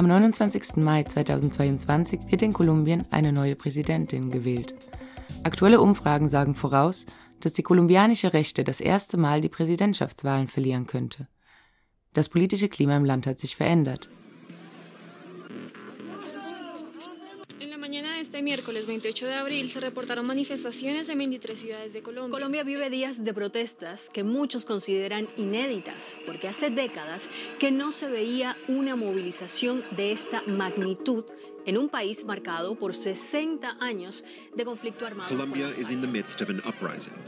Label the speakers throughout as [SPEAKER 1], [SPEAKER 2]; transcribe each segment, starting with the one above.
[SPEAKER 1] Am 29. Mai 2022 wird in Kolumbien eine neue Präsidentin gewählt. Aktuelle Umfragen sagen voraus, dass die kolumbianische Rechte das erste Mal die Präsidentschaftswahlen verlieren könnte. Das politische Klima im Land hat sich verändert.
[SPEAKER 2] Este miércoles 28 de abril se reportaron manifestaciones en 23 ciudades de Colombia. Colombia vive días de protestas que muchos consideran inéditas, porque hace décadas que no se veía una movilización de esta magnitud en un país marcado por 60 años de conflicto armado.
[SPEAKER 3] Colombia is in the midst of an uprising.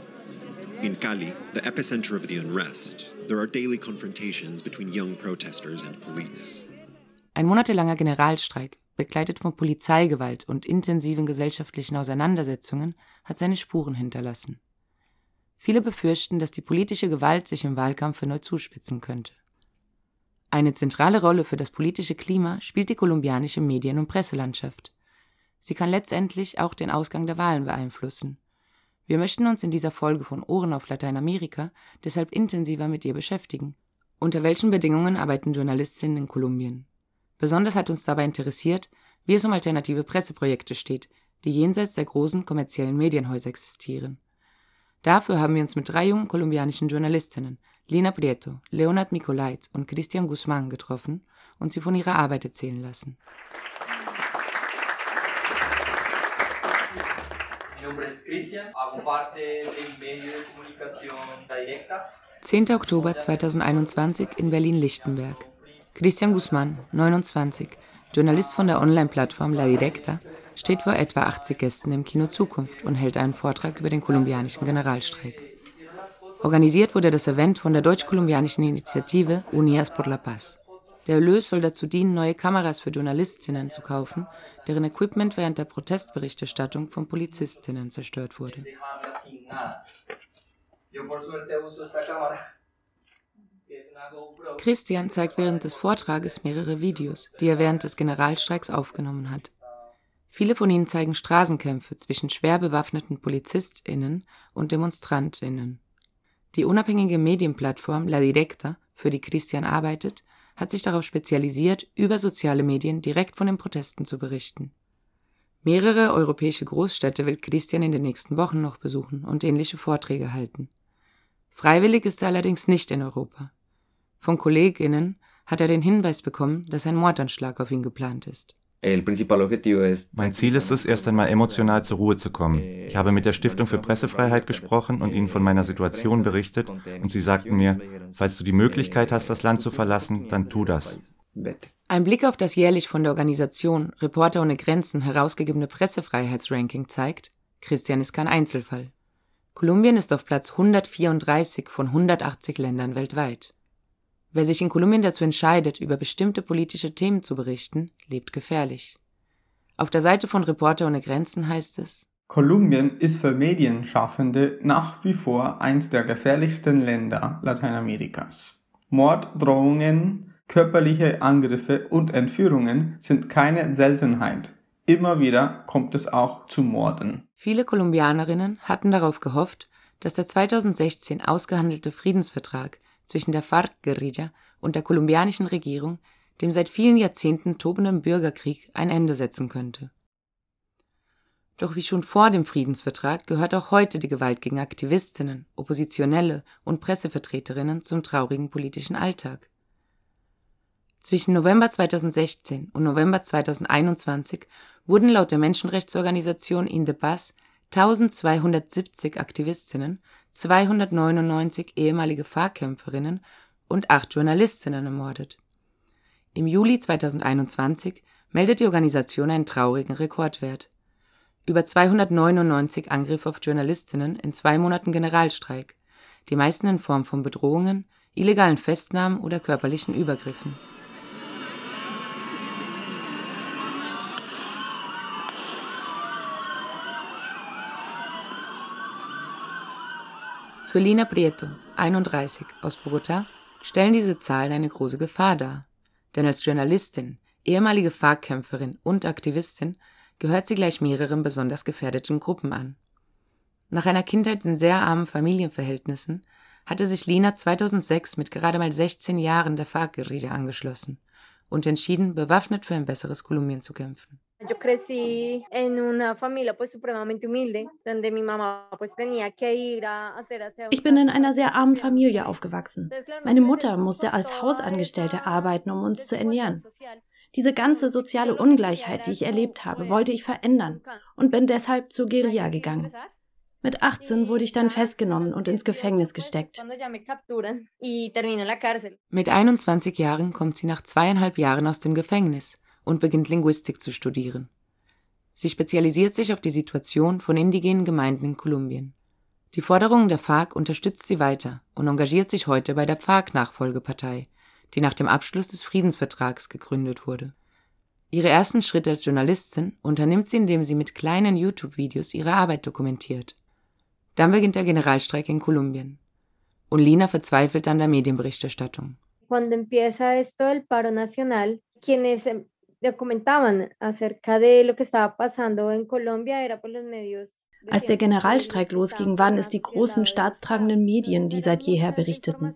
[SPEAKER 3] In Cali, the epicenter of the unrest, there are daily confrontations between young protesters and police.
[SPEAKER 1] Ein monatelanger Generalstreik begleitet von Polizeigewalt und intensiven gesellschaftlichen Auseinandersetzungen, hat seine Spuren hinterlassen. Viele befürchten, dass die politische Gewalt sich im Wahlkampf erneut zuspitzen könnte. Eine zentrale Rolle für das politische Klima spielt die kolumbianische Medien- und Presselandschaft. Sie kann letztendlich auch den Ausgang der Wahlen beeinflussen. Wir möchten uns in dieser Folge von Ohren auf Lateinamerika deshalb intensiver mit ihr beschäftigen. Unter welchen Bedingungen arbeiten Journalistinnen in Kolumbien? Besonders hat uns dabei interessiert, wie es um alternative Presseprojekte steht, die jenseits der großen kommerziellen Medienhäuser existieren. Dafür haben wir uns mit drei jungen kolumbianischen Journalistinnen, Lina Prieto, Leonard Micolait und Christian Guzman, getroffen und sie von ihrer Arbeit erzählen lassen. 10. Oktober 2021 in Berlin-Lichtenberg. Christian Guzman, 29, Journalist von der Online-Plattform La Directa, steht vor etwa 80 Gästen im Kino Zukunft und hält einen Vortrag über den kolumbianischen Generalstreik. Organisiert wurde das Event von der deutsch-kolumbianischen Initiative Unidas por la Paz. Der Erlös soll dazu dienen, neue Kameras für Journalistinnen zu kaufen, deren Equipment während der Protestberichterstattung von Polizistinnen zerstört wurde. Christian zeigt während des Vortrages mehrere Videos, die er während des Generalstreiks aufgenommen hat. Viele von ihnen zeigen Straßenkämpfe zwischen schwer bewaffneten PolizistInnen und DemonstrantInnen. Die unabhängige Medienplattform La Directa, für die Christian arbeitet, hat sich darauf spezialisiert, über soziale Medien direkt von den Protesten zu berichten. Mehrere europäische Großstädte will Christian in den nächsten Wochen noch besuchen und ähnliche Vorträge halten. Freiwillig ist er allerdings nicht in Europa. Von Kolleginnen hat er den Hinweis bekommen, dass ein Mordanschlag auf ihn geplant ist.
[SPEAKER 4] Mein Ziel ist es, erst einmal emotional zur Ruhe zu kommen. Ich habe mit der Stiftung für Pressefreiheit gesprochen und ihnen von meiner Situation berichtet und sie sagten mir, falls du die Möglichkeit hast, das Land zu verlassen, dann tu das.
[SPEAKER 1] Ein Blick auf das jährlich von der Organisation Reporter ohne Grenzen herausgegebene Pressefreiheitsranking zeigt, Christian ist kein Einzelfall. Kolumbien ist auf Platz 134 von 180 Ländern weltweit. Wer sich in Kolumbien dazu entscheidet, über bestimmte politische Themen zu berichten, lebt gefährlich. Auf der Seite von Reporter ohne Grenzen heißt es,
[SPEAKER 5] Kolumbien ist für Medienschaffende nach wie vor eins der gefährlichsten Länder Lateinamerikas. Morddrohungen, körperliche Angriffe und Entführungen sind keine Seltenheit. Immer wieder kommt es auch zu Morden.
[SPEAKER 1] Viele Kolumbianerinnen hatten darauf gehofft, dass der 2016 ausgehandelte Friedensvertrag zwischen der FARC-Guerilla und der kolumbianischen Regierung dem seit vielen Jahrzehnten tobenden Bürgerkrieg ein Ende setzen könnte. Doch wie schon vor dem Friedensvertrag gehört auch heute die Gewalt gegen Aktivistinnen, Oppositionelle und Pressevertreterinnen zum traurigen politischen Alltag. Zwischen November 2016 und November 2021 wurden laut der Menschenrechtsorganisation In the Paz 1270 Aktivistinnen 299 ehemalige Fahrkämpferinnen und acht Journalistinnen ermordet. Im Juli 2021 meldet die Organisation einen traurigen Rekordwert. Über 299 Angriffe auf Journalistinnen in zwei Monaten Generalstreik, die meisten in Form von Bedrohungen, illegalen Festnahmen oder körperlichen Übergriffen. Für Lina Prieto, 31, aus Bogotá, stellen diese Zahlen eine große Gefahr dar. Denn als Journalistin, ehemalige Fahrkämpferin und Aktivistin gehört sie gleich mehreren besonders gefährdeten Gruppen an. Nach einer Kindheit in sehr armen Familienverhältnissen hatte sich Lina 2006 mit gerade mal 16 Jahren der FARC-Guerilla angeschlossen und entschieden, bewaffnet für ein besseres Kolumbien zu kämpfen.
[SPEAKER 6] Yo crecí en una familia pues supremamente humilde, donde mi mamá pues tenía que ir a hacer
[SPEAKER 7] Ich bin in einer sehr armen Familie aufgewachsen. Meine Mutter musste als Hausangestellte arbeiten, um uns zu ernähren. Diese ganze soziale Ungleichheit, die ich erlebt habe, wollte ich verändern und bin deshalb zur Guerilla gegangen. Mit 18 wurde ich dann festgenommen und ins Gefängnis gesteckt.
[SPEAKER 1] Mit 21 Jahren kommt sie nach zweieinhalb Jahren aus dem Gefängnis und beginnt Linguistik zu studieren. Sie spezialisiert sich auf die Situation von indigenen Gemeinden in Kolumbien. Die Forderungen der FARC unterstützt sie weiter und engagiert sich heute bei der FARC-Nachfolgepartei, die nach dem Abschluss des Friedensvertrags gegründet wurde. Ihre ersten Schritte als Journalistin unternimmt sie, indem sie mit kleinen YouTube-Videos ihre Arbeit dokumentiert. Dann beginnt der Generalstreik in Kolumbien. Und Lina verzweifelt an der Medienberichterstattung.
[SPEAKER 6] Cuando empieza esto del paro nacional, quienes comentaban acerca de lo que estaba pasando en Colombia era por los medios
[SPEAKER 7] als der Generalstreik losging, waren es die großen staatstragenden Medien, die seit jeher berichteten.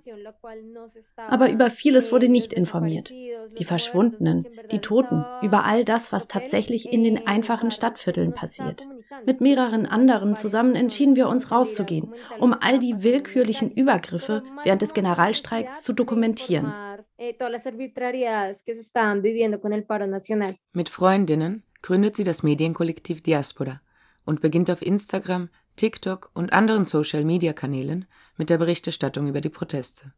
[SPEAKER 7] Aber über vieles wurde nicht informiert. Die Verschwundenen, die Toten, über all das, was tatsächlich in den einfachen Stadtvierteln passiert. Mit mehreren anderen zusammen entschieden wir uns rauszugehen, um all die willkürlichen Übergriffe während des Generalstreiks zu dokumentieren.
[SPEAKER 1] Mit Freundinnen gründet sie das Medienkollektiv Diaspora und beginnt auf Instagram, TikTok und anderen Social-Media-Kanälen mit der Berichterstattung über die Proteste.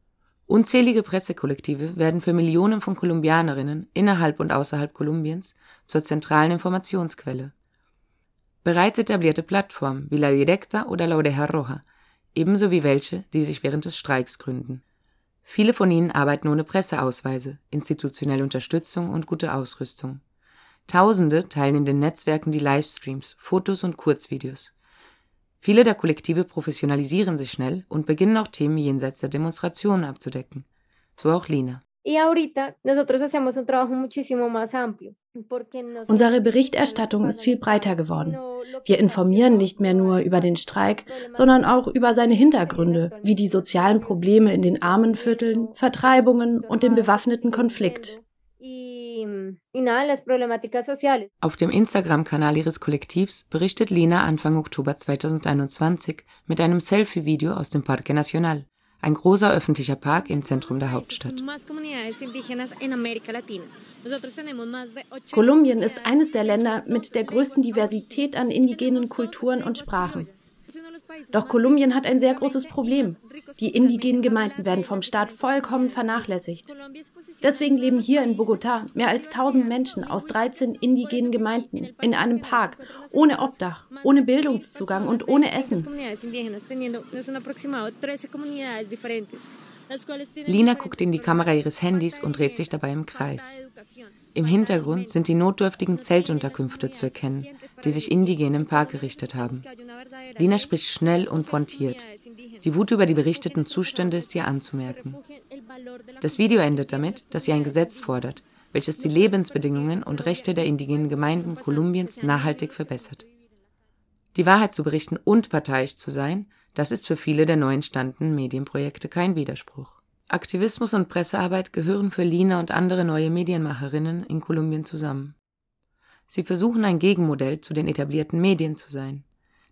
[SPEAKER 1] Unzählige Pressekollektive werden für Millionen von Kolumbianerinnen innerhalb und außerhalb Kolumbiens zur zentralen Informationsquelle. Bereits etablierte Plattformen wie La Directa oder La Oreja Roja, ebenso wie welche, die sich während des Streiks gründen. Viele von ihnen arbeiten ohne Presseausweise, institutionelle Unterstützung und gute Ausrüstung. Tausende teilen in den Netzwerken die Livestreams, Fotos und Kurzvideos. Viele der Kollektive professionalisieren sich schnell und beginnen auch Themen jenseits der Demonstrationen abzudecken. So auch Lina.
[SPEAKER 7] Unsere Berichterstattung ist viel breiter geworden. Wir informieren nicht mehr nur über den Streik, sondern auch über seine Hintergründe, wie die sozialen Probleme in den armen Vierteln, Vertreibungen und den bewaffneten Konflikt.
[SPEAKER 1] Auf dem Instagram-Kanal ihres Kollektivs berichtet Lina Anfang Oktober 2021 mit einem Selfie-Video aus dem Parque Nacional, ein großer öffentlicher Park im Zentrum der Hauptstadt.
[SPEAKER 7] Kolumbien ist eines der Länder mit der größten Diversität an indigenen Kulturen und Sprachen. Doch Kolumbien hat ein sehr großes Problem. Die indigenen Gemeinden werden vom Staat vollkommen vernachlässigt. Deswegen leben hier in Bogotá mehr als 1000 Menschen aus 13 indigenen Gemeinden in einem Park, ohne Obdach, ohne Bildungszugang und ohne Essen.
[SPEAKER 1] Lina guckt in die Kamera ihres Handys und dreht sich dabei im Kreis. Im Hintergrund sind die notdürftigen Zeltunterkünfte zu erkennen, die sich Indigene im Park gerichtet haben. Lina spricht schnell und pointiert. Die Wut über die berichteten Zustände ist ihr anzumerken. Das Video endet damit, dass sie ein Gesetz fordert, welches die Lebensbedingungen und Rechte der indigenen Gemeinden Kolumbiens nachhaltig verbessert. Die Wahrheit zu berichten und parteiisch zu sein, das ist für viele der neu entstandenen Medienprojekte kein Widerspruch. Aktivismus und Pressearbeit gehören für Lina und andere neue Medienmacherinnen in Kolumbien zusammen. Sie versuchen ein Gegenmodell zu den etablierten Medien zu sein,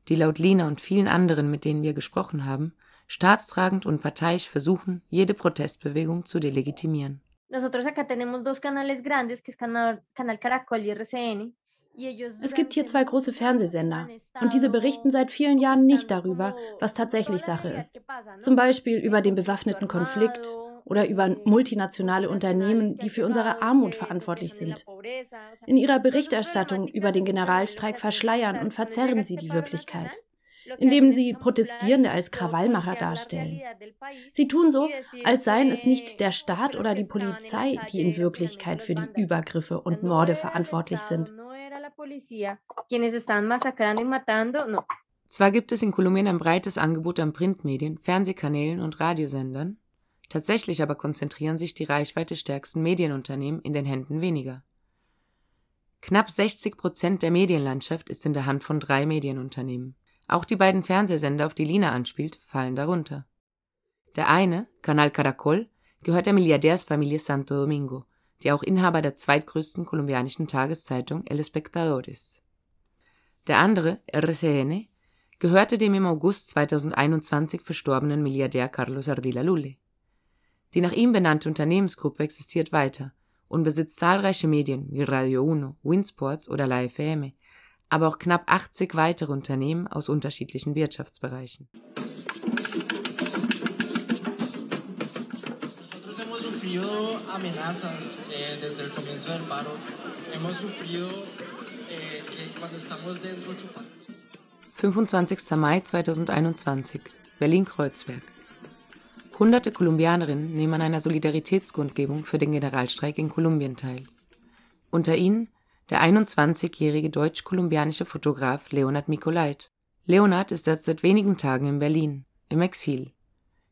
[SPEAKER 1] die laut Lina und vielen anderen, mit denen wir gesprochen haben, staatstragend und parteiisch versuchen, jede Protestbewegung zu delegitimieren. Nosotros acá tenemos dos canales grandes, que es Canal, Canal Caracol y RCN,
[SPEAKER 7] es gibt hier zwei große Fernsehsender und diese berichten seit vielen Jahren nicht darüber, was tatsächlich Sache ist. Zum Beispiel über den bewaffneten Konflikt oder über multinationale Unternehmen, die für unsere Armut verantwortlich sind. In ihrer Berichterstattung über den Generalstreik verschleiern und verzerren sie die Wirklichkeit indem sie Protestierende als Krawallmacher darstellen. Sie tun so, als seien es nicht der Staat oder die Polizei, die in Wirklichkeit für die Übergriffe und Morde verantwortlich sind.
[SPEAKER 1] Zwar gibt es in Kolumbien ein breites Angebot an Printmedien, Fernsehkanälen und Radiosendern, tatsächlich aber konzentrieren sich die reichweitestärksten Medienunternehmen in den Händen weniger. Knapp 60 Prozent der Medienlandschaft ist in der Hand von drei Medienunternehmen. Auch die beiden Fernsehsender, auf die Lina anspielt, fallen darunter. Der eine, Canal Caracol, gehört der Milliardärsfamilie Santo Domingo, die auch Inhaber der zweitgrößten kolumbianischen Tageszeitung El Espectador ist. Der andere, RCN, gehörte dem im August 2021 verstorbenen Milliardär Carlos Ardila Lule. Die nach ihm benannte Unternehmensgruppe existiert weiter und besitzt zahlreiche Medien wie Radio Uno, Winsports oder La FM, aber auch knapp 80 weitere Unternehmen aus unterschiedlichen Wirtschaftsbereichen. Eh, eh. 25. Mai 2021, Berlin-Kreuzberg. Hunderte Kolumbianerinnen nehmen an einer Solidaritätskundgebung für den Generalstreik in Kolumbien teil. Unter ihnen der 21-jährige deutsch-kolumbianische Fotograf Leonard Mikolait. Leonard ist erst seit wenigen Tagen in Berlin, im Exil.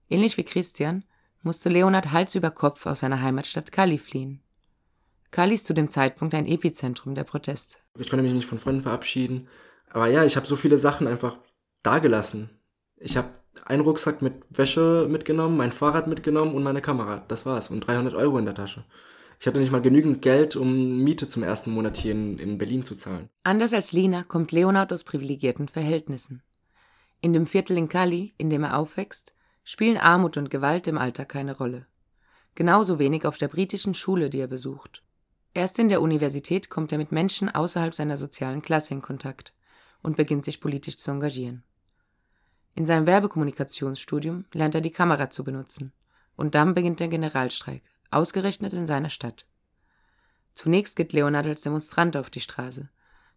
[SPEAKER 1] Ähnlich wie Christian musste Leonard Hals über Kopf aus seiner Heimatstadt Cali fliehen. Cali ist zu dem Zeitpunkt ein Epizentrum der Proteste.
[SPEAKER 8] Ich konnte mich nicht von Freunden verabschieden. Aber ja, ich habe so viele Sachen einfach dagelassen. Ich habe einen Rucksack mit Wäsche mitgenommen, mein Fahrrad mitgenommen und meine Kamera. Das war's. Und 300 Euro in der Tasche. Ich hatte nicht mal genügend Geld, um Miete zum ersten Monat hier in, in Berlin zu zahlen.
[SPEAKER 1] Anders als Lina kommt Leonard aus privilegierten Verhältnissen. In dem Viertel in Cali, in dem er aufwächst, spielen Armut und Gewalt im Alltag keine Rolle. Genauso wenig auf der britischen Schule, die er besucht. Erst in der Universität kommt er mit Menschen außerhalb seiner sozialen Klasse in Kontakt und beginnt sich politisch zu engagieren. In seinem Werbekommunikationsstudium lernt er die Kamera zu benutzen. Und dann beginnt der Generalstreik, ausgerechnet in seiner Stadt. Zunächst geht Leonard als Demonstrant auf die Straße.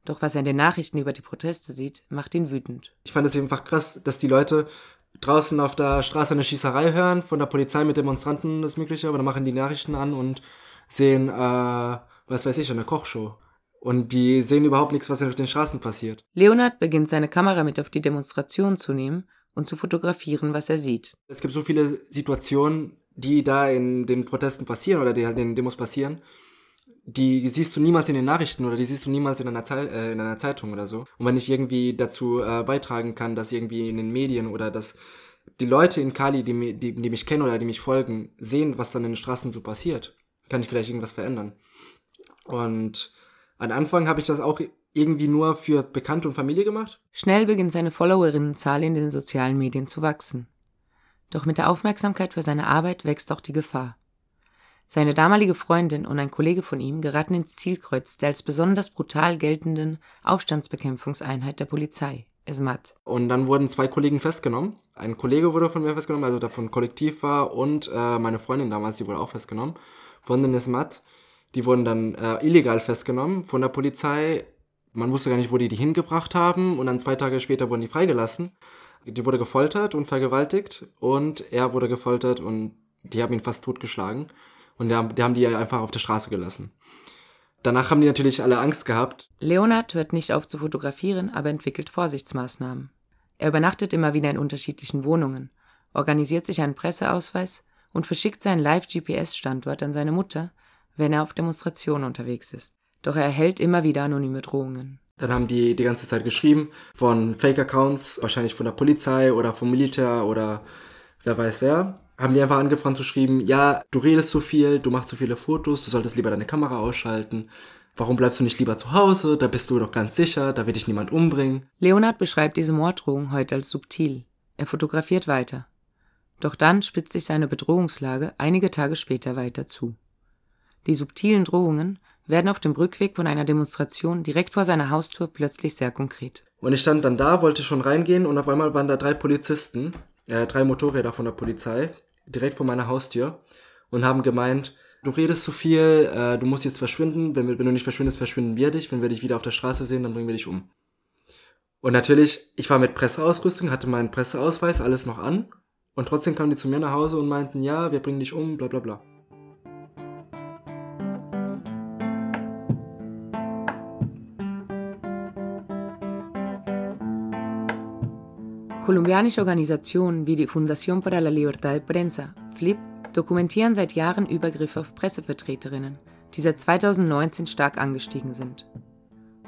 [SPEAKER 1] Doch was er in den Nachrichten über die Proteste sieht, macht ihn wütend.
[SPEAKER 8] Ich fand es einfach krass, dass die Leute draußen auf der Straße eine Schießerei hören, von der Polizei mit Demonstranten das Mögliche, aber dann machen die Nachrichten an und sehen, äh, was weiß ich, eine Kochshow. Und die sehen überhaupt nichts, was auf den Straßen passiert.
[SPEAKER 1] Leonard beginnt seine Kamera mit auf die Demonstration zu nehmen und zu fotografieren, was er sieht.
[SPEAKER 8] Es gibt so viele Situationen, die da in den Protesten passieren oder die halt in den Demos passieren, die siehst du niemals in den Nachrichten oder die siehst du niemals in einer, Ze äh, in einer Zeitung oder so. Und wenn ich irgendwie dazu äh, beitragen kann, dass irgendwie in den Medien oder dass die Leute in Kali, die, die, die mich kennen oder die mich folgen, sehen, was dann in den Straßen so passiert, kann ich vielleicht irgendwas verändern. Und am Anfang habe ich das auch irgendwie nur für Bekannte und Familie gemacht.
[SPEAKER 1] Schnell beginnt seine Followerinnenzahl in den sozialen Medien zu wachsen. Doch mit der Aufmerksamkeit für seine Arbeit wächst auch die Gefahr. Seine damalige Freundin und ein Kollege von ihm geraten ins Zielkreuz der als besonders brutal geltenden Aufstandsbekämpfungseinheit der Polizei, ESMAD.
[SPEAKER 8] Und dann wurden zwei Kollegen festgenommen. Ein Kollege wurde von mir festgenommen, also der von Kollektiv war, und äh, meine Freundin damals, die wurde auch festgenommen, von den ESMAD. Die wurden dann äh, illegal festgenommen von der Polizei. Man wusste gar nicht, wo die die hingebracht haben. Und dann zwei Tage später wurden die freigelassen. Die wurde gefoltert und vergewaltigt. Und er wurde gefoltert und die haben ihn fast totgeschlagen. Und die haben, die einfach auf der Straße gelassen. Danach haben die natürlich alle Angst gehabt.
[SPEAKER 1] Leonard hört nicht auf zu fotografieren, aber entwickelt Vorsichtsmaßnahmen. Er übernachtet immer wieder in unterschiedlichen Wohnungen, organisiert sich einen Presseausweis und verschickt seinen Live-GPS-Standort an seine Mutter, wenn er auf Demonstrationen unterwegs ist. Doch er erhält immer wieder anonyme Drohungen.
[SPEAKER 8] Dann haben die die ganze Zeit geschrieben von Fake-Accounts, wahrscheinlich von der Polizei oder vom Militär oder wer weiß wer. Haben die einfach angefangen zu schreiben, ja, du redest zu viel, du machst zu viele Fotos, du solltest lieber deine Kamera ausschalten. Warum bleibst du nicht lieber zu Hause? Da bist du doch ganz sicher, da wird dich niemand umbringen.
[SPEAKER 1] Leonard beschreibt diese Morddrohung heute als subtil. Er fotografiert weiter. Doch dann spitzt sich seine Bedrohungslage einige Tage später weiter zu. Die subtilen Drohungen werden auf dem Rückweg von einer Demonstration direkt vor seiner Haustür plötzlich sehr konkret.
[SPEAKER 8] Und ich stand dann da, wollte schon reingehen und auf einmal waren da drei Polizisten, äh, drei Motorräder von der Polizei, direkt vor meiner Haustür und haben gemeint, du redest zu viel, äh, du musst jetzt verschwinden, wenn, wenn du nicht verschwindest, verschwinden wir dich, wenn wir dich wieder auf der Straße sehen, dann bringen wir dich um. Und natürlich, ich war mit Presseausrüstung, hatte meinen Presseausweis, alles noch an und trotzdem kamen die zu mir nach Hause und meinten, ja, wir bringen dich um, bla bla bla.
[SPEAKER 1] Kolumbianische Organisationen wie die Fundación para la Libertad de Prensa, FLIP, dokumentieren seit Jahren Übergriffe auf Pressevertreterinnen, die seit 2019 stark angestiegen sind.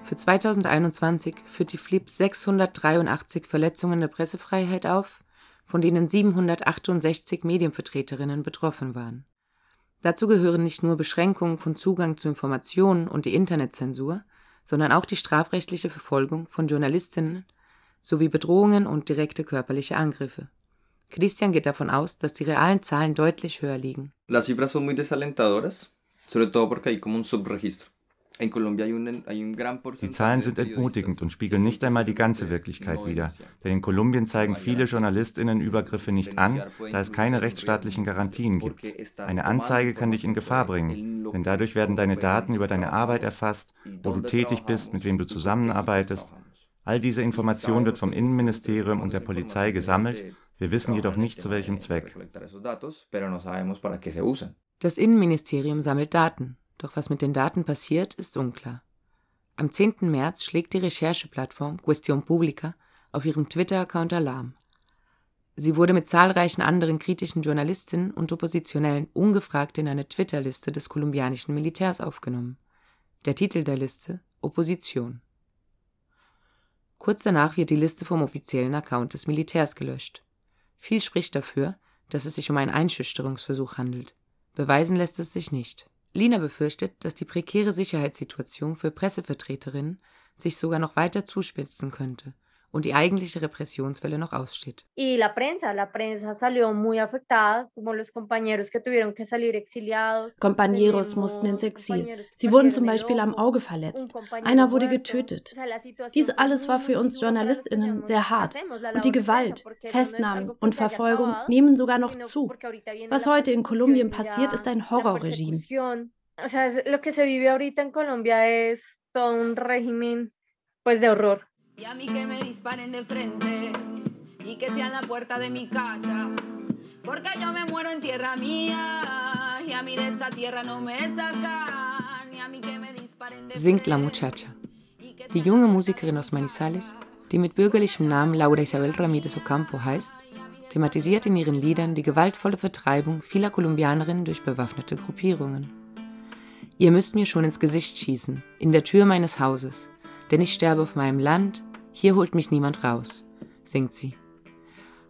[SPEAKER 1] Für 2021 führt die FLIP 683 Verletzungen der Pressefreiheit auf, von denen 768 Medienvertreterinnen betroffen waren. Dazu gehören nicht nur Beschränkungen von Zugang zu Informationen und die Internetzensur, sondern auch die strafrechtliche Verfolgung von Journalistinnen sowie Bedrohungen und direkte körperliche Angriffe. Christian geht davon aus, dass die realen Zahlen deutlich höher liegen.
[SPEAKER 9] Las cifras son muy desalentadoras, sobre todo porque hay como un subregistro.
[SPEAKER 4] Die Zahlen sind entmutigend und spiegeln nicht einmal die ganze Wirklichkeit wider. Denn in Kolumbien zeigen viele JournalistInnen Übergriffe nicht an, da es keine rechtsstaatlichen Garantien gibt. Eine Anzeige kann dich in Gefahr bringen, denn dadurch werden deine Daten über deine Arbeit erfasst, wo du tätig bist, mit wem du zusammenarbeitest. All diese Information wird vom Innenministerium und der Polizei gesammelt. Wir wissen jedoch nicht, zu welchem Zweck.
[SPEAKER 1] Das Innenministerium sammelt Daten. Doch was mit den Daten passiert, ist unklar. Am 10. März schlägt die Rechercheplattform Question Publica auf ihrem Twitter-Account Alarm. Sie wurde mit zahlreichen anderen kritischen Journalistinnen und Oppositionellen ungefragt in eine Twitter-Liste des kolumbianischen Militärs aufgenommen. Der Titel der Liste Opposition. Kurz danach wird die Liste vom offiziellen Account des Militärs gelöscht. Viel spricht dafür, dass es sich um einen Einschüchterungsversuch handelt. Beweisen lässt es sich nicht. Lina befürchtet, dass die prekäre Sicherheitssituation für Pressevertreterinnen sich sogar noch weiter zuspitzen könnte und die eigentliche Repressionswelle noch aussteht.
[SPEAKER 7] Compañeros mussten ins Exil. Sie wurden zum Beispiel am Auge verletzt. Einer wurde getötet. Dies alles war für uns JournalistInnen sehr hart. Und die Gewalt, Festnahmen und Verfolgung nehmen sogar noch zu. Was heute in Kolumbien passiert, ist ein Horrorregime. O sea, lo que se vive ahorita en Colombia es todo un régimen pues de horror. Y a mí que me disparen de frente y que sean la puerta de mi casa. Porque yo me muero en tierra mía y a mí de esta tierra no me sacan. Y a mí que me disparen de
[SPEAKER 1] Singt La Muchacha. Die junge Musikerin aus Manizales, die mit bürgerlichem Namen Laura Isabel Ramírez Ocampo heißt, thematisiert in ihren Liedern die gewaltvolle Vertreibung vieler Kolumbianerinnen durch bewaffnete Gruppierungen. Ihr müsst mir schon ins Gesicht schießen, in der Tür meines Hauses, denn ich sterbe auf meinem Land, hier holt mich niemand raus, singt sie.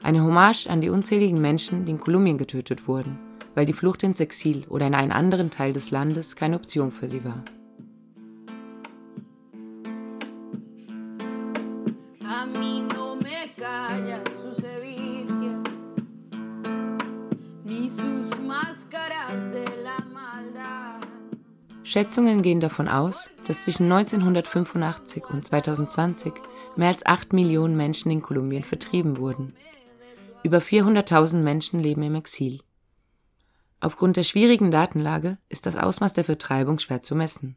[SPEAKER 1] Eine Hommage an die unzähligen Menschen, die in Kolumbien getötet wurden, weil die Flucht ins Exil oder in einen anderen Teil des Landes keine Option für sie war. Schätzungen gehen davon aus, dass zwischen 1985 und 2020 mehr als 8 Millionen Menschen in Kolumbien vertrieben wurden. Über 400.000 Menschen leben im Exil. Aufgrund der schwierigen Datenlage ist das Ausmaß der Vertreibung schwer zu messen.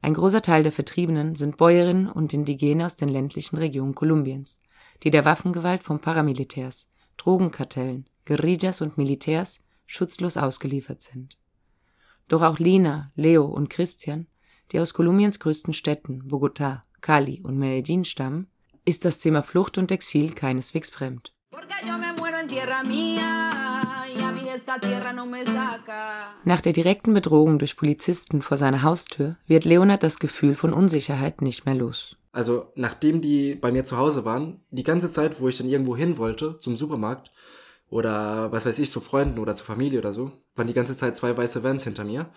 [SPEAKER 1] Ein großer Teil der Vertriebenen sind Bäuerinnen und Indigene aus den ländlichen Regionen Kolumbiens, die der Waffengewalt von Paramilitärs, Drogenkartellen, Guerillas und Militärs schutzlos ausgeliefert sind. Doch auch Lina, Leo und Christian, die aus Kolumbiens größten Städten Bogotá, Cali und Medellín stammen, ist das Thema Flucht und Exil keineswegs fremd. Nach der direkten Bedrohung durch Polizisten vor seiner Haustür wird Leonard das Gefühl von Unsicherheit nicht mehr los.
[SPEAKER 8] Also nachdem die bei mir zu Hause waren, die ganze Zeit, wo ich dann irgendwo hin wollte, zum Supermarkt, oder was weiß ich, zu Freunden oder zur Familie oder so, waren die ganze Zeit zwei weiße Vans hinter mir,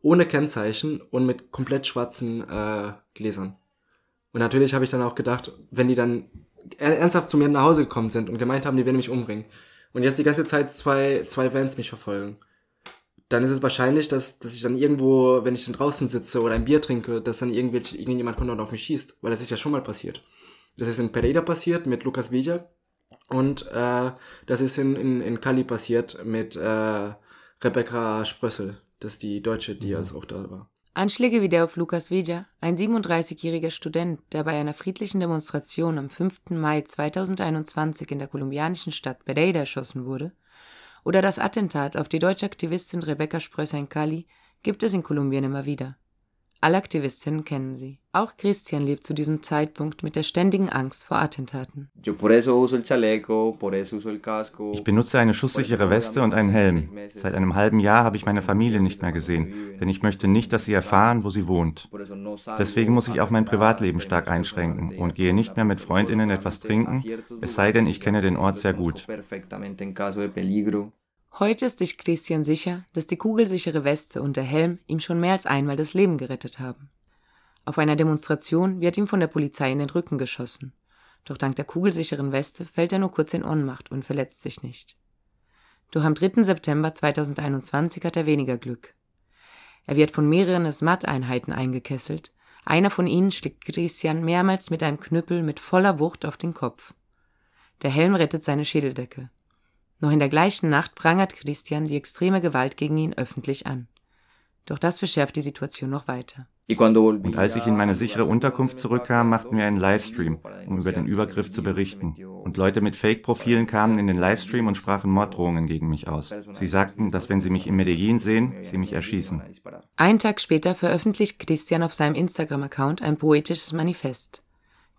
[SPEAKER 8] ohne Kennzeichen und mit komplett schwarzen äh, Gläsern. Und natürlich habe ich dann auch gedacht, wenn die dann ernsthaft zu mir nach Hause gekommen sind und gemeint haben, die werden mich umbringen und jetzt die ganze Zeit zwei, zwei Vans mich verfolgen, dann ist es wahrscheinlich, dass, dass ich dann irgendwo, wenn ich dann draußen sitze oder ein Bier trinke, dass dann irgendwelche, irgendjemand kommt und auf mich schießt, weil das ist ja schon mal passiert. Das ist in Pereira passiert mit Lucas Villa, und äh, das ist in, in, in Cali passiert mit äh, Rebecca Sprössel. Das ist die Deutsche, die mhm. also auch da war.
[SPEAKER 1] Anschläge wie der auf Lukas Villa, ein 37-jähriger Student, der bei einer friedlichen Demonstration am 5. Mai 2021 in der kolumbianischen Stadt Pereira erschossen wurde, oder das Attentat auf die deutsche Aktivistin Rebecca Sprösser in Cali, gibt es in Kolumbien immer wieder. Alle Aktivistinnen kennen sie. Auch Christian lebt zu diesem Zeitpunkt mit der ständigen Angst vor Attentaten.
[SPEAKER 4] Ich benutze eine schusssichere Weste und einen Helm. Seit einem halben Jahr habe ich meine Familie nicht mehr gesehen, denn ich möchte nicht, dass sie erfahren, wo sie wohnt. Deswegen muss ich auch mein Privatleben stark einschränken und gehe nicht mehr mit Freundinnen etwas trinken, es sei denn, ich kenne den Ort sehr gut.
[SPEAKER 1] Heute ist sich Christian sicher, dass die kugelsichere Weste und der Helm ihm schon mehr als einmal das Leben gerettet haben. Auf einer Demonstration wird ihm von der Polizei in den Rücken geschossen. Doch dank der kugelsicheren Weste fällt er nur kurz in Ohnmacht und verletzt sich nicht. Doch am 3. September 2021 hat er weniger Glück. Er wird von mehreren SMAT-Einheiten eingekesselt. Einer von ihnen schlägt Christian mehrmals mit einem Knüppel mit voller Wucht auf den Kopf. Der Helm rettet seine Schädeldecke. Noch in der gleichen Nacht prangert Christian die extreme Gewalt gegen ihn öffentlich an. Doch das verschärft die Situation noch weiter.
[SPEAKER 4] Und als ich in meine sichere Unterkunft zurückkam, machten wir einen Livestream, um über den Übergriff zu berichten. Und Leute mit Fake-Profilen kamen in den Livestream und sprachen Morddrohungen gegen mich aus. Sie sagten, dass wenn sie mich in Medellin sehen, sie mich erschießen.
[SPEAKER 1] Einen Tag später veröffentlicht Christian auf seinem Instagram-Account ein poetisches Manifest.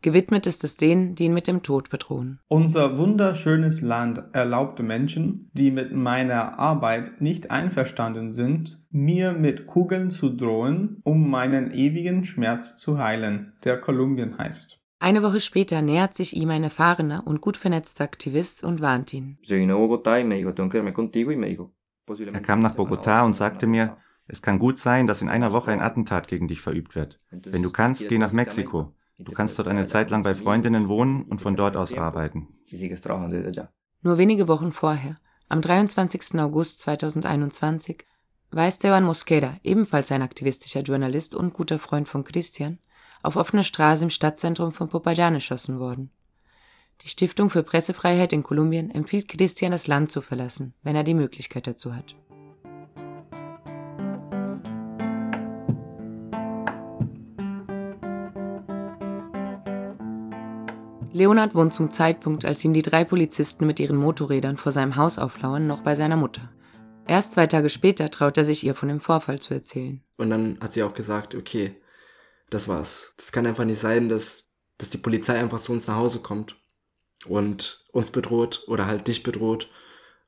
[SPEAKER 1] Gewidmet ist es denen, die ihn mit dem Tod bedrohen.
[SPEAKER 5] Unser wunderschönes Land erlaubte Menschen, die mit meiner Arbeit nicht einverstanden sind, mir mit Kugeln zu drohen, um meinen ewigen Schmerz zu heilen, der Kolumbien heißt.
[SPEAKER 1] Eine Woche später nähert sich ihm ein erfahrener und gut vernetzter Aktivist und warnt ihn.
[SPEAKER 4] Er kam nach Bogotá und sagte mir, es kann gut sein, dass in einer Woche ein Attentat gegen dich verübt wird. Wenn du kannst, geh nach Mexiko. Du kannst dort eine Zeit lang bei Freundinnen wohnen und von dort aus arbeiten.
[SPEAKER 1] Nur wenige Wochen vorher, am 23. August 2021, war Esteban Mosquera, ebenfalls ein aktivistischer Journalist und guter Freund von Christian, auf offener Straße im Stadtzentrum von Popayán erschossen worden. Die Stiftung für Pressefreiheit in Kolumbien empfiehlt Christian, das Land zu verlassen, wenn er die Möglichkeit dazu hat. Leonard wohnt zum Zeitpunkt, als ihm die drei Polizisten mit ihren Motorrädern vor seinem Haus auflauern, noch bei seiner Mutter. Erst zwei Tage später traut er sich ihr von dem Vorfall zu erzählen.
[SPEAKER 8] Und dann hat sie auch gesagt, okay, das war's. Das kann einfach nicht sein, dass, dass die Polizei einfach zu uns nach Hause kommt und uns bedroht oder halt dich bedroht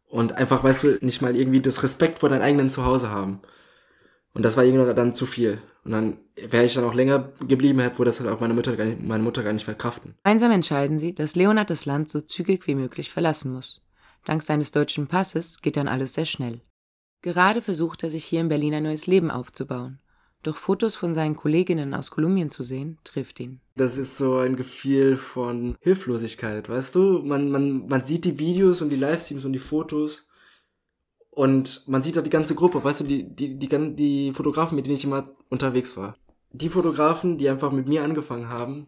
[SPEAKER 8] und einfach, weißt du, nicht mal irgendwie das Respekt vor deinem eigenen Zuhause haben. Und das war irgendwann dann zu viel. Und dann wäre ich dann auch länger geblieben, hätte, wo das halt auch meine Mutter, gar nicht, meine Mutter gar nicht verkraften.
[SPEAKER 1] Einsam entscheiden sie, dass Leonard das Land so zügig wie möglich verlassen muss. Dank seines deutschen Passes geht dann alles sehr schnell. Gerade versucht er sich hier in Berlin ein neues Leben aufzubauen. Doch Fotos von seinen Kolleginnen aus Kolumbien zu sehen, trifft ihn.
[SPEAKER 8] Das ist so ein Gefühl von Hilflosigkeit, weißt du? Man, man, man sieht die Videos und die Livestreams und die Fotos und man sieht da die ganze Gruppe, weißt du, die, die, die, die Fotografen, mit denen ich immer unterwegs war. Die Fotografen, die einfach mit mir angefangen haben.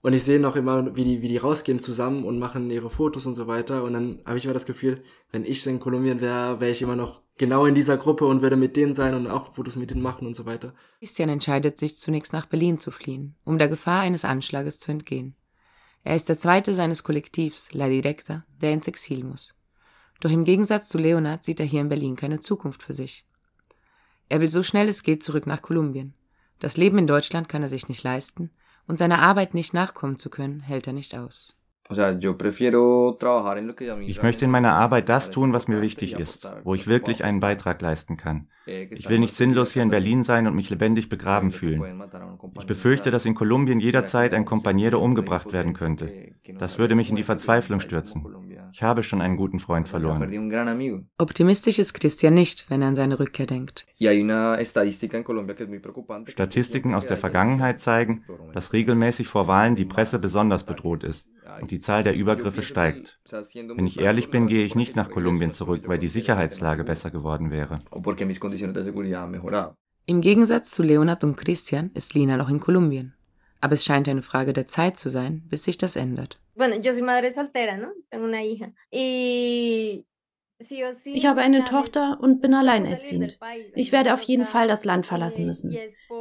[SPEAKER 8] Und ich sehe noch immer, wie die, wie die rausgehen zusammen und machen ihre Fotos und so weiter. Und dann habe ich immer das Gefühl, wenn ich in Kolumbien wäre, wäre ich immer noch genau in dieser Gruppe und würde mit denen sein und auch Fotos mit denen machen und so weiter.
[SPEAKER 1] Christian entscheidet sich zunächst nach Berlin zu fliehen, um der Gefahr eines Anschlages zu entgehen. Er ist der zweite seines Kollektivs, La Directa, der ins Exil muss. Doch im Gegensatz zu Leonard sieht er hier in Berlin keine Zukunft für sich. Er will so schnell es geht zurück nach Kolumbien. Das Leben in Deutschland kann er sich nicht leisten und seiner Arbeit nicht nachkommen zu können, hält er nicht aus.
[SPEAKER 4] Ich möchte in meiner Arbeit das tun, was mir wichtig ist, wo ich wirklich einen Beitrag leisten kann. Ich will nicht sinnlos hier in Berlin sein und mich lebendig begraben fühlen. Ich befürchte, dass in Kolumbien jederzeit ein Kompaniero umgebracht werden könnte. Das würde mich in die Verzweiflung stürzen. Ich habe schon einen guten Freund verloren.
[SPEAKER 1] Optimistisch ist Christian nicht, wenn er an seine Rückkehr denkt.
[SPEAKER 4] Statistiken aus der Vergangenheit zeigen, dass regelmäßig vor Wahlen die Presse besonders bedroht ist und die Zahl der Übergriffe steigt. Wenn ich ehrlich bin, gehe ich nicht nach Kolumbien zurück, weil die Sicherheitslage besser geworden wäre.
[SPEAKER 1] Im Gegensatz zu Leonard und Christian ist Lina noch in Kolumbien. Aber es scheint eine Frage der Zeit zu sein, bis sich das ändert.
[SPEAKER 6] Bueno, yo soy madre soltera, ¿no? Tengo una hija. Y
[SPEAKER 7] ich habe eine Tochter und bin alleinerziehend. Ich werde auf jeden Fall das Land verlassen müssen.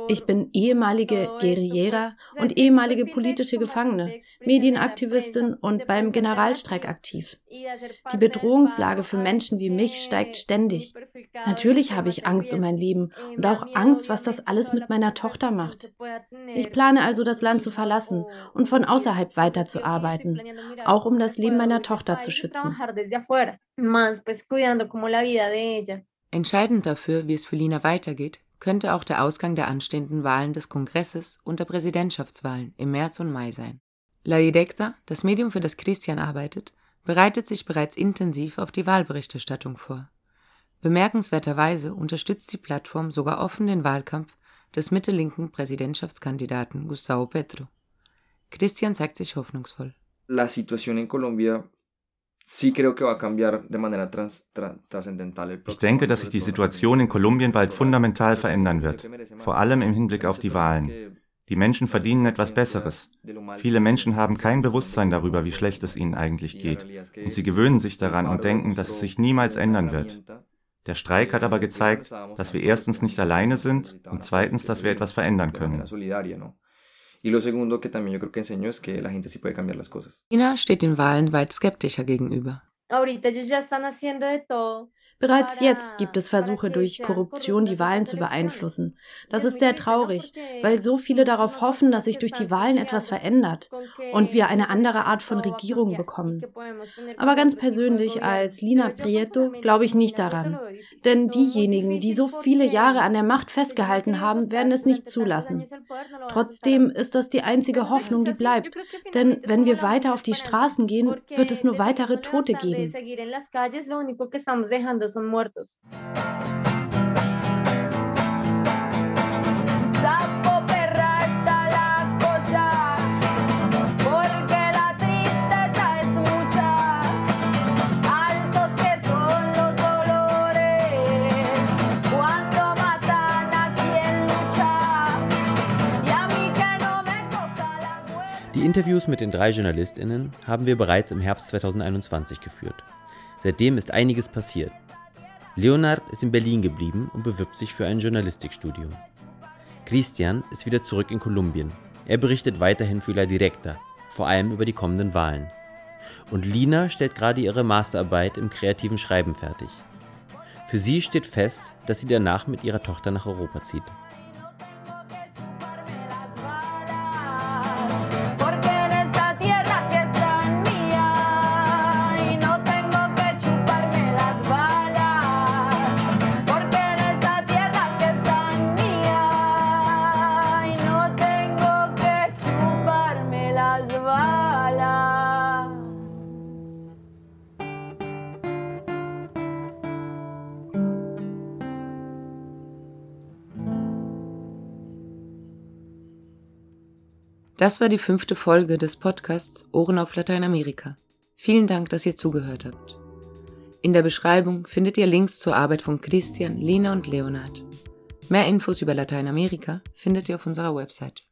[SPEAKER 7] Ich bin ehemalige Guerillera und ehemalige politische Gefangene, Medienaktivistin und beim Generalstreik aktiv. Die Bedrohungslage für Menschen wie mich steigt ständig. Natürlich habe ich Angst um mein Leben und auch Angst, was das alles mit meiner Tochter macht. Ich plane also, das Land zu verlassen und von außerhalb weiterzuarbeiten, auch um das Leben meiner Tochter zu schützen
[SPEAKER 6] pues cuidando como la vida de ella.
[SPEAKER 1] Entscheidend dafür, wie es für Lina weitergeht, könnte auch der Ausgang der anstehenden Wahlen des Kongresses und der Präsidentschaftswahlen im März und Mai sein. La Directa, das Medium, für das Christian arbeitet, bereitet sich bereits intensiv auf die Wahlberichterstattung vor. Bemerkenswerterweise unterstützt die Plattform sogar offen den Wahlkampf des mittellinken Präsidentschaftskandidaten Gustavo Petro. Christian zeigt sich hoffnungsvoll.
[SPEAKER 9] La situación en Colombia ich
[SPEAKER 4] denke, dass sich die Situation in Kolumbien bald fundamental verändern wird, vor allem im Hinblick auf die Wahlen. Die Menschen verdienen etwas Besseres. Viele Menschen haben kein Bewusstsein darüber, wie schlecht es ihnen eigentlich geht. Und sie gewöhnen sich daran und denken, dass es sich niemals ändern wird. Der Streik hat aber gezeigt, dass wir erstens nicht alleine sind und zweitens, dass wir etwas verändern können.
[SPEAKER 9] Y lo segundo que también yo creo que enseñó es que la gente sí puede cambiar las cosas.
[SPEAKER 1] China steht den Wahlen weit skeptischer gegenüber.
[SPEAKER 6] Ahorita ellos ya están haciendo de todo
[SPEAKER 7] Bereits jetzt gibt es Versuche, durch Korruption die Wahlen zu beeinflussen. Das ist sehr traurig, weil so viele darauf hoffen, dass sich durch die Wahlen etwas verändert und wir eine andere Art von Regierung bekommen. Aber ganz persönlich als Lina Prieto glaube ich nicht daran. Denn diejenigen, die so viele Jahre an der Macht festgehalten haben, werden es nicht zulassen. Trotzdem ist das die einzige Hoffnung, die bleibt. Denn wenn wir weiter auf die Straßen gehen, wird es nur weitere Tote geben
[SPEAKER 6] son muertos.
[SPEAKER 10] Die Interviews mit den drei JournalistInnen haben wir bereits im Herbst 2021 geführt. Seitdem ist einiges passiert. Leonard ist in Berlin geblieben und bewirbt sich für ein Journalistikstudium. Christian ist wieder zurück in Kolumbien. Er berichtet weiterhin für La Directa, vor allem über die kommenden Wahlen. Und Lina stellt gerade ihre Masterarbeit im kreativen Schreiben fertig. Für sie steht fest, dass sie danach mit ihrer Tochter nach Europa zieht.
[SPEAKER 1] Das war die fünfte Folge des Podcasts Ohren auf Lateinamerika. Vielen Dank, dass ihr zugehört habt. In der Beschreibung findet ihr Links zur Arbeit von Christian, Lena und Leonard. Mehr Infos über Lateinamerika findet ihr auf unserer Website.